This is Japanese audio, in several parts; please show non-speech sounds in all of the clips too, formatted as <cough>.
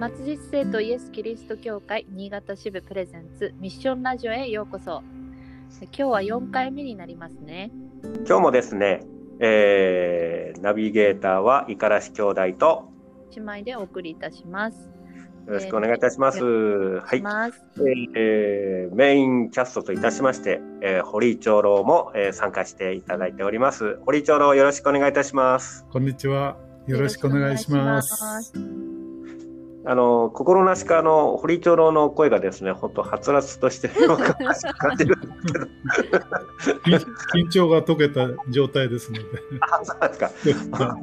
松実生とイエス・キリスト教会新潟支部プレゼンツミッションラジオへようこそ今日は4回目になりますね今日もですね、えー、ナビゲーターは五十嵐兄弟と姉妹でお送りいたしますよろしくお願いいたします。えー、はい、えー、メインキャストといたしまして、えー、堀井長老も、えー、参加していただいております。堀井長老よろしくお願いいたします。こんにちは。よろしくお願いします。あの心なしかの堀長老の声がですね、本当はつらつとして感じるんですけど緊張が解けた状態ですので。あ、そうですか。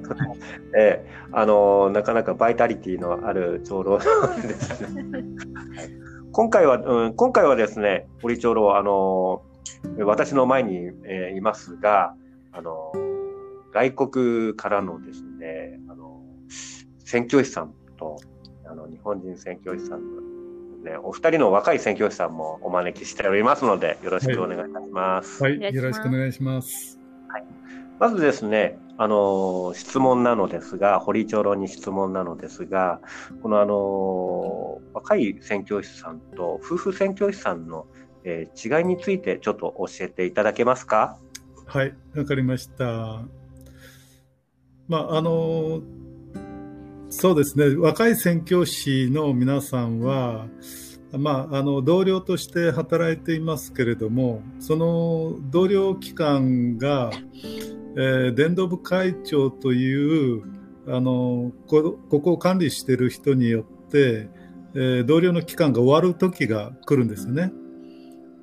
ええー、あのなかなかバイタリティのある長老ですね。今回は、うん、今回はですね、堀長老あの私の前に、えー、いますが、あの外国からのですね、あの宣教師さんと。日本人宣教師さんの、ね、お二人の若い宣教師さんもお招きしておりますので、よろしくお願いいたします。はい、はい、よろしくお願いします。はい、まずですね、あの質問なのですが、堀長老に質問なのですが、このあの若い宣教師さんと夫婦宣教師さんの、えー、違いについてちょっと教えていただけますか？はい、わかりました。まああのそうですね若い宣教師の皆さんは、まあ、あの同僚として働いていますけれどもその同僚機関が、えー、伝道部会長というあのここを管理している人によって、えー、同僚の期間が終わる時が来るんですよね。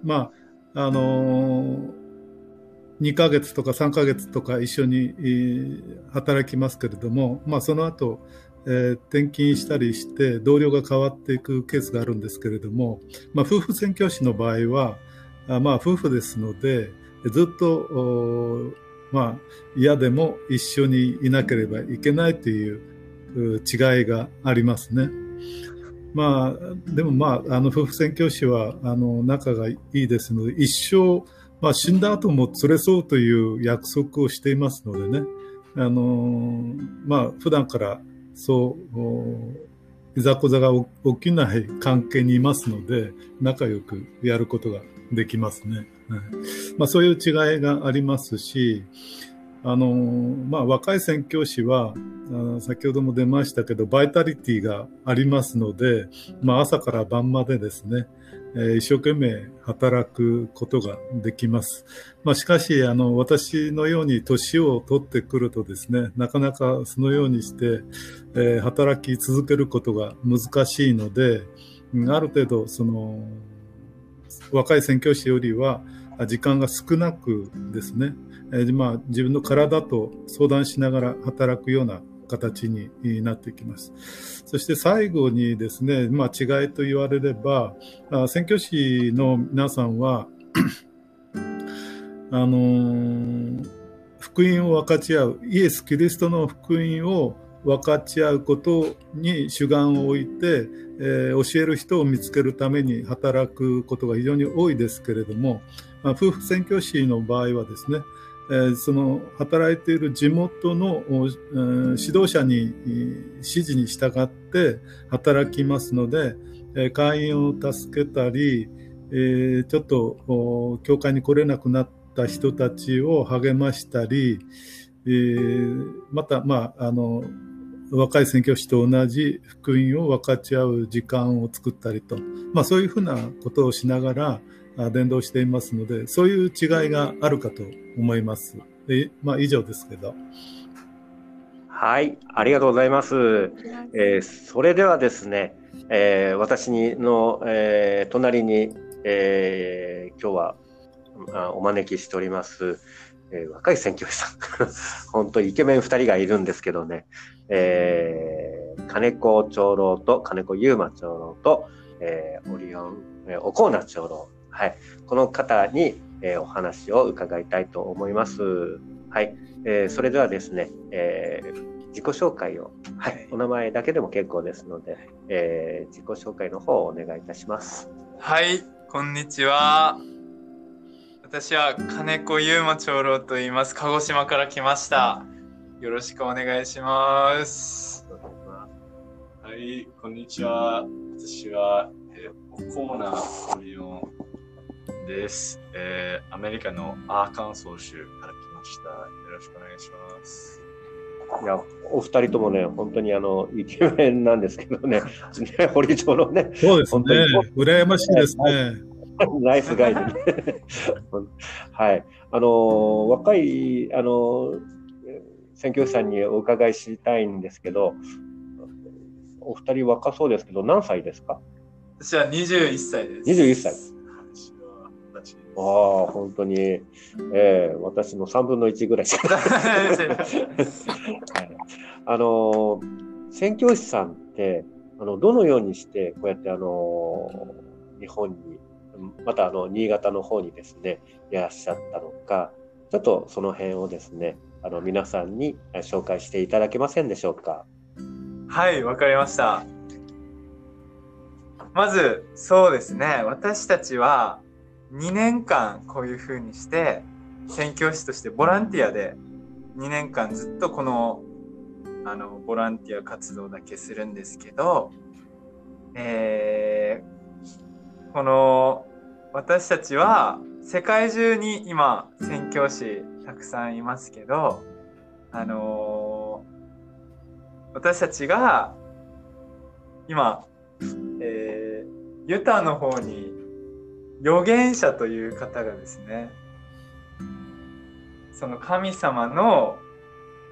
まああの2ヶ月とか3ヶ月とか一緒に働きますけれども、まあ、その後えー、転勤したりして同僚が変わっていくケースがあるんですけれども、まあ、夫婦宣教師の場合はあまあ夫婦ですのでずっとまあ嫌でも一緒にいなければいけないという違いがありますね。まあでもまああの夫婦宣教師はあの仲がいいですので一生まあ死んだ後も連れ添うという約束をしていますのでねあのまあ普段からそういざこざが起きない関係にいますので仲良くやることができますね。はいまあ、そういう違いがありますしあのまあ、若い宣教師はあ先ほども出ましたけどバイタリティがありますので、まあ、朝から晩までですねえ一生懸命働くことができます。まあ、しかし、あの、私のように年を取ってくるとですね、なかなかそのようにして、え、働き続けることが難しいので、ある程度、その、若い宣教師よりは、時間が少なくですね、え、まあ、自分の体と相談しながら働くような形になってきます。そして最後にですね、まあ、違いと言われれば、宣教師の皆さんはあのー、福音を分かち合う、イエス・キリストの福音を分かち合うことに主眼を置いて、えー、教える人を見つけるために働くことが非常に多いですけれども、まあ、夫婦宣教師の場合はですね、えその働いている地元の、指導者に指示に従って働きますので、え会員を助けたり、えちょっと教会に来れなくなった人たちを励ましたり、えまた、まあ、あの若い宣教師と同じ福音を分かち合う時間を作ったりと、まあ、そういうふうなことをしながら、伝道していますので、そういう違いがあるかと思います。えまあ、以上ですけど。はい、ありがとうございます。えー、それではですね、えー、私の、えー、隣に、えー、今日はあお招きしております、えー、若い宣教師さん。<laughs> 本当にイケメン2人がいるんですけどね、えー、金子長老と金子優馬長老と、えー、オリオン、えー、おこうな長老はい、この方に、えー、お話を伺いたいと思います。はい、えー、それではですね、えー、自己紹介を、はい、お名前だけでも結構ですので、えー、自己紹介の方をお願いいたします。はい、こんにちは。私は金子優馬長老と言います。鹿児島から来ました。よろしくお願いします。ははい、こんにちは。私は、えー、オコーナ・オリオンです、えー。アメリカのアーカンソー州から来ました。よろしくお願いします。いや、お二人ともね、本当にあの、イケメンなんですけどね、<laughs> ね堀町のね、そうですね本。羨ましいですね。ナイスガイでね。はい。あのー、若い、あのー、選挙師さんにお伺いしたいんですけど、お二人若そうですけど、何歳ですか？私は21歳です。21歳。私は二十歳ですああ、本当に、ええ私の3分の1ぐらいしか <laughs> はいあのー、宣教師さんって、あの、どのようにして、こうやってあのー、日本に、またあの、新潟の方にですね、いらっしゃったのか、ちょっとその辺をですね、あの、皆さんに紹介していただけませんでしょうか？はい、わかりました。まず、そうですね。私たちは2年間こういう風にして、宣教師としてボランティアで2年間ずっとこの、あの、ボランティア活動だけするんですけど、えー、この、私たちは世界中に今、宣教師たくさんいますけど、あのー私たちが今、えー、ユタの方に預言者という方がですね、その神様の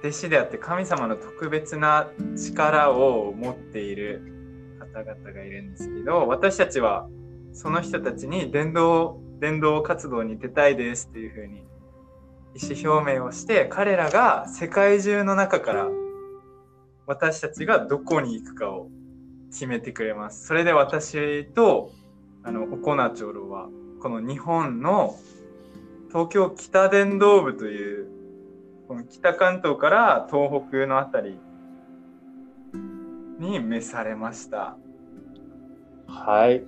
弟子であって神様の特別な力を持っている方々がいるんですけど、私たちはその人たちに伝道、伝道活動に出たいですっていうふうに意思表明をして、彼らが世界中の中から私たちがどこに行くかを決めてくれます。それで私と、あの、おこな長老は、この日本の東京北伝道部という、この北関東から東北のあたりに召されました。はい。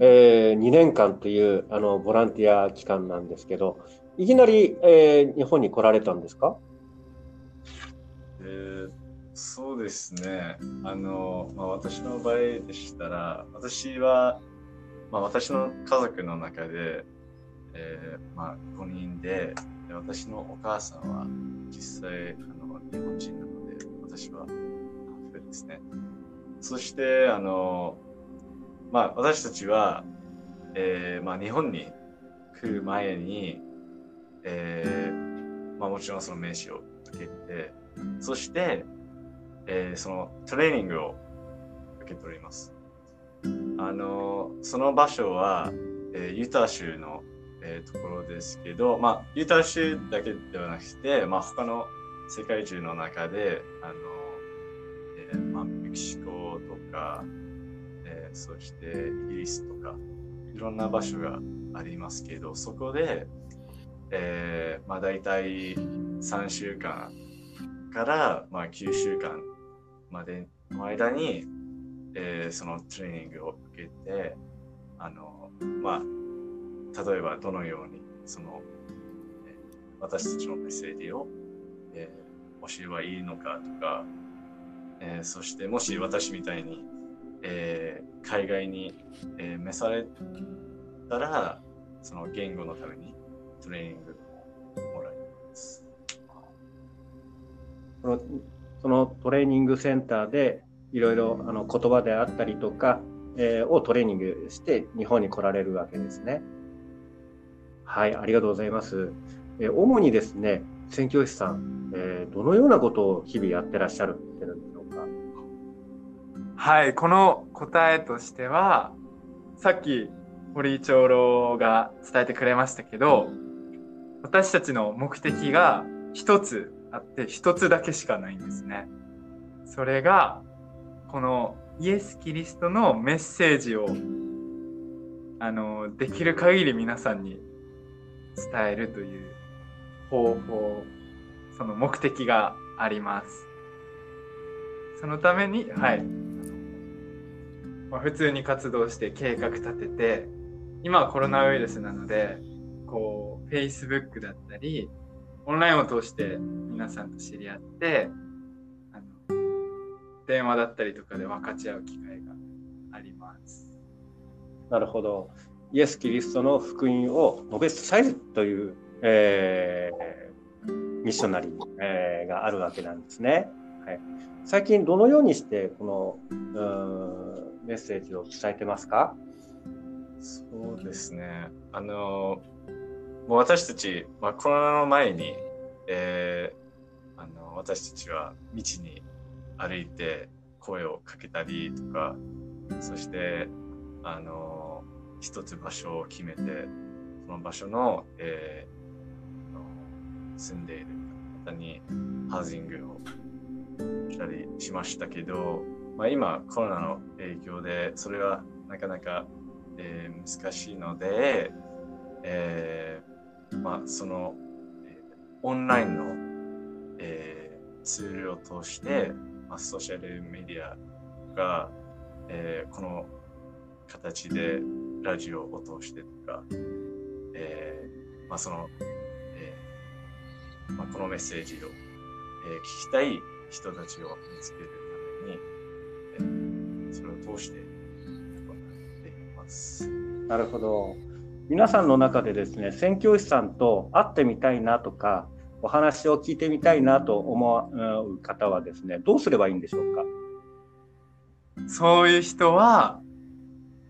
えー、2年間という、あの、ボランティア期間なんですけど、いきなり、えー、日本に来られたんですか？えーそうですね。あの、まあ、私の場合でしたら、私は、まあ、私の家族の中で、えーまあ、5人で、で私のお母さんは実際、あの、日本人なので、私はハーフですね。そして、あの、まあ、私たちは、えーまあ、日本に来る前に、えーまあ、もちろんその名刺を受けて、そして、えーそのトレーニングを受け取ります。あの、その場所は、えーユタ州の、えーところですけど、まあ、ユタ州だけではなくて、まあ、他の世界中の中で、あの、えーまあ、メキシコとか、えーそしてイギリスとか、いろんな場所がありますけど、そこで、えーまあ、大体3週間から、まあ、9週間までの間に、えーそのトレーニングを受けて、あの、まあ、例えばどのように、その、えー私たちのメッセージを、えー教えばいいのかとか、えーそしてもし私みたいに、えー海外に、えー召されたら、その言語のためにトレーニングもらいます。そのトレーニングセンターでいろいろあの言葉であったりとか、えーをトレーニングして日本に来られるわけですね。はい、ありがとうございます。えー主にですね、宣教師さん、えーどのようなことを日々やってらっしゃるんでしょうか？はい、この答えとしては、さっき堀井長老が伝えてくれましたけど、私たちの目的が一つあって、一つだけしかないんですね。それが、このイエス・キリストのメッセージを、あの、できる限り皆さんに伝えるという方法、その目的があります。そのために、はい、まあ、普通に活動して計画立てて、今はコロナウイルスなので、こう、Facebook だったり、オンラインを通して皆さんと知り合って、電話だったりとかで分かち合う機会があります。なるほど。イエス・キリストの福音を述べ伝えるという、えーミッショナリー、えーがあるわけなんですね。はい、最近どのようにしてこのうーんメッセージを伝えてますか？そうですね。あの、もう私たち、まあ、コロナの前に、えーあの私たちは道に歩いて声をかけたりとか、そして、あの、一つ場所を決めて、その場所の、えー住んでいる方にハウジングをしたりしましたけど、まあ、今コロナの影響でそれはなかなかえー難しいので、えーまあ、その、えーオンラインの、えーツールを通して、まあ、ソーシャルメディアが、えーこの形でラジオを通してとか、えーまあ、その、えーまあ、このメッセージを、えー聞きたい人たちを見つけるために、えーそれを通して行っています。なるほど。皆さんの中でですね、宣教師さんと会ってみたいなとか、お話を聞いてみたいなと思う方はですね、どうすればいいんでしょうか？そういう人は、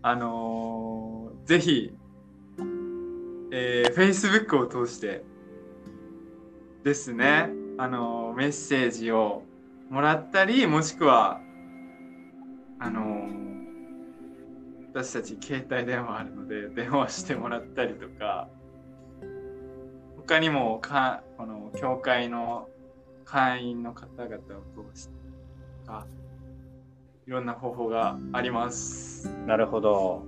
あのーぜひ、えー、Facebook を通してですね、あのーメッセージをもらったり、もしくは、あのー私たち携帯電話あるので電話してもらったりとか、他にもか、この教会の会員の方々を通してとか、いろんな方法があります。なるほど。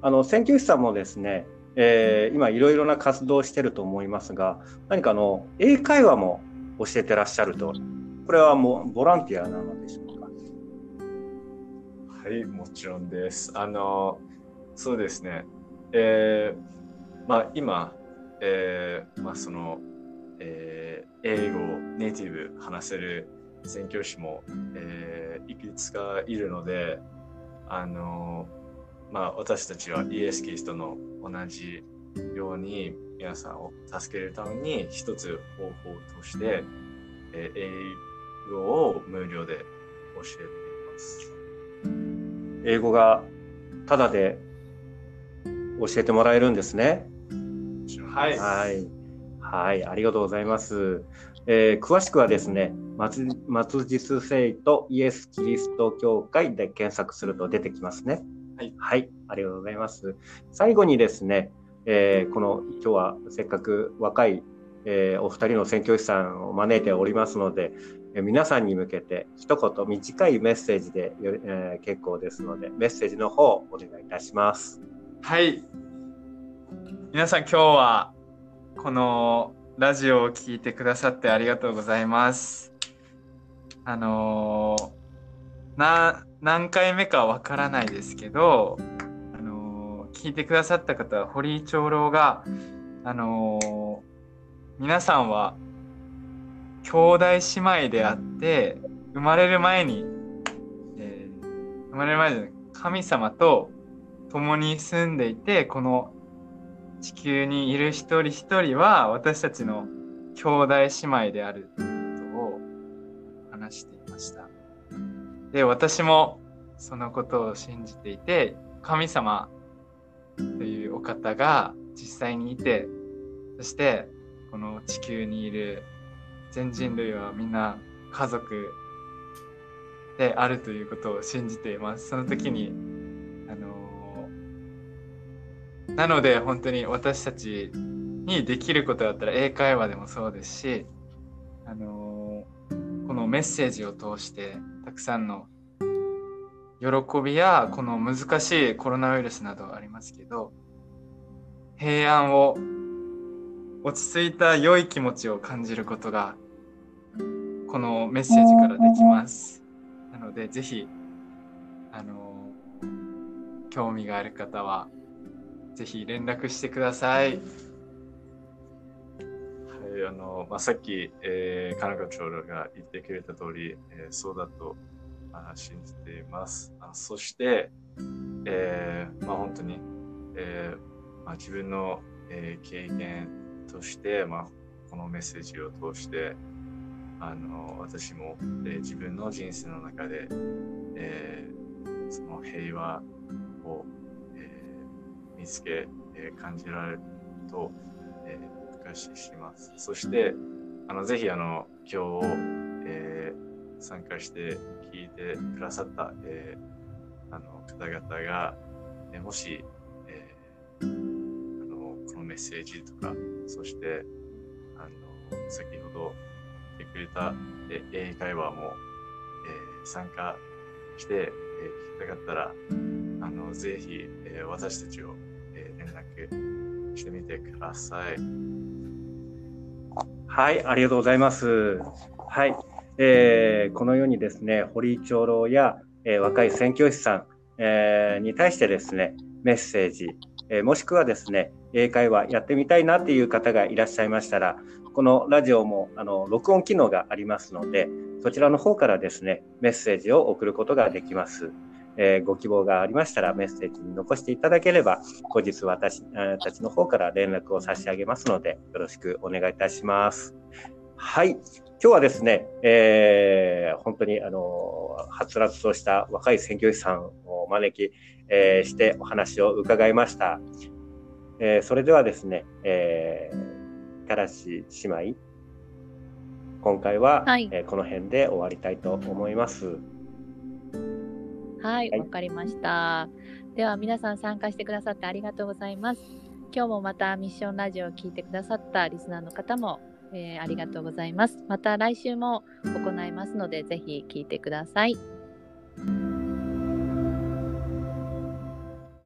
あの宣教師さんもですね、えー今いろいろな活動をしていると思いますが、何かあの英会話も教えてらっしゃると、これはもうボランティアなのでしょうか？はい、もちろんです。あの、そうですね。えーまあ今、えーまあその、えー英語をネイティブ話せる宣教師も、えーいくつかいるので、あの、まあ私たちはイエス・キリストの同じように皆さんを助けるために一つ方法として、えー英語を無料で教えています。英語がただで教えてもらえるんですね。はい。はい。はい、ありがとうございます。えー詳しくはですね、松松実聖とイエス・キリスト教会で検索すると出てきますね。はい。ありがとうございます。最後にですね、えーこの今日はせっかく若い、えーお二人の宣教師さんを招いておりますので、えー皆さんに向けて一言短いメッセージでえー結構ですので、メッセージの方お願いいたします。はい。皆さん今日はこのラジオを聞いてくださってありがとうございます。あのーな、何回目かわからないですけど、あのー聞いてくださった方は堀井長老が、あのー皆さんは兄弟姉妹であって、生まれる前に、えー生まれる前に神様と共に住んでいて、この地球にいる一人一人は私たちの兄弟姉妹であるということを話していました。で、私もそのことを信じていて、神様というお方が実際にいて、そしてこの地球にいる全人類はみんな家族であるということを信じています。その時に、なので本当に私たちにできることだったら英会話でもそうですし、あのーこのメッセージを通してたくさんの喜びやこの難しいコロナウイルスなどありますけど、平安を落ち着いた良い気持ちを感じることがこのメッセージからできます。なのでぜひ、あのー興味がある方はぜひ連絡してください。はい、あの、まあ、さっき、えー、金子長老が言ってくれた通り、えーそうだとあ信じています。あそして、えーまあ、本当に、えーまあ、自分の、えー経験として、まあ、このメッセージを通してあの私も、えー自分の人生の中で、えーその平和を、見つけ、えー感じられると、えー、感謝します。そして、あのぜひあの今日、えー参加して聞いてくださった、えーあの方々が、えーもし、えーあのこのメッセージとか、そしてあの先ほど言ってくれた、えー英会話も、えー参加して、えー聞きたかったら、あのぜひ、えー私たちを、えー連絡してみてください。はい、ありがとうございます。はい、えーこのようにですね、堀井長老や、えー若い宣教師さん、えーに対してですね、メッセージ、えーもしくはですね、英会話やってみたいなっていう方がいらっしゃいましたら、このラジオもあの録音機能がありますので、そちらの方からですね、メッセージを送ることができます。えーご希望がありましたらメッセージに残していただければ、後日私えーたちの方から連絡を差し上げますので、よろしくお願いいたします。はい。今日はですね、えー本当にあの、はつらつとした若い宣教師さんをお招き、えーしてお話を伺いました。えーそれではですね、えー、からし姉妹、今回は、はいえーこの辺で終わりたいと思います。はい、はいわかりました。では皆さん参加してくださってありがとうございます。今日もまたミッションラジオを聞いてくださったリスナーの方も、えーありがとうございます。また来週も行いますので、ぜひ聞いてください。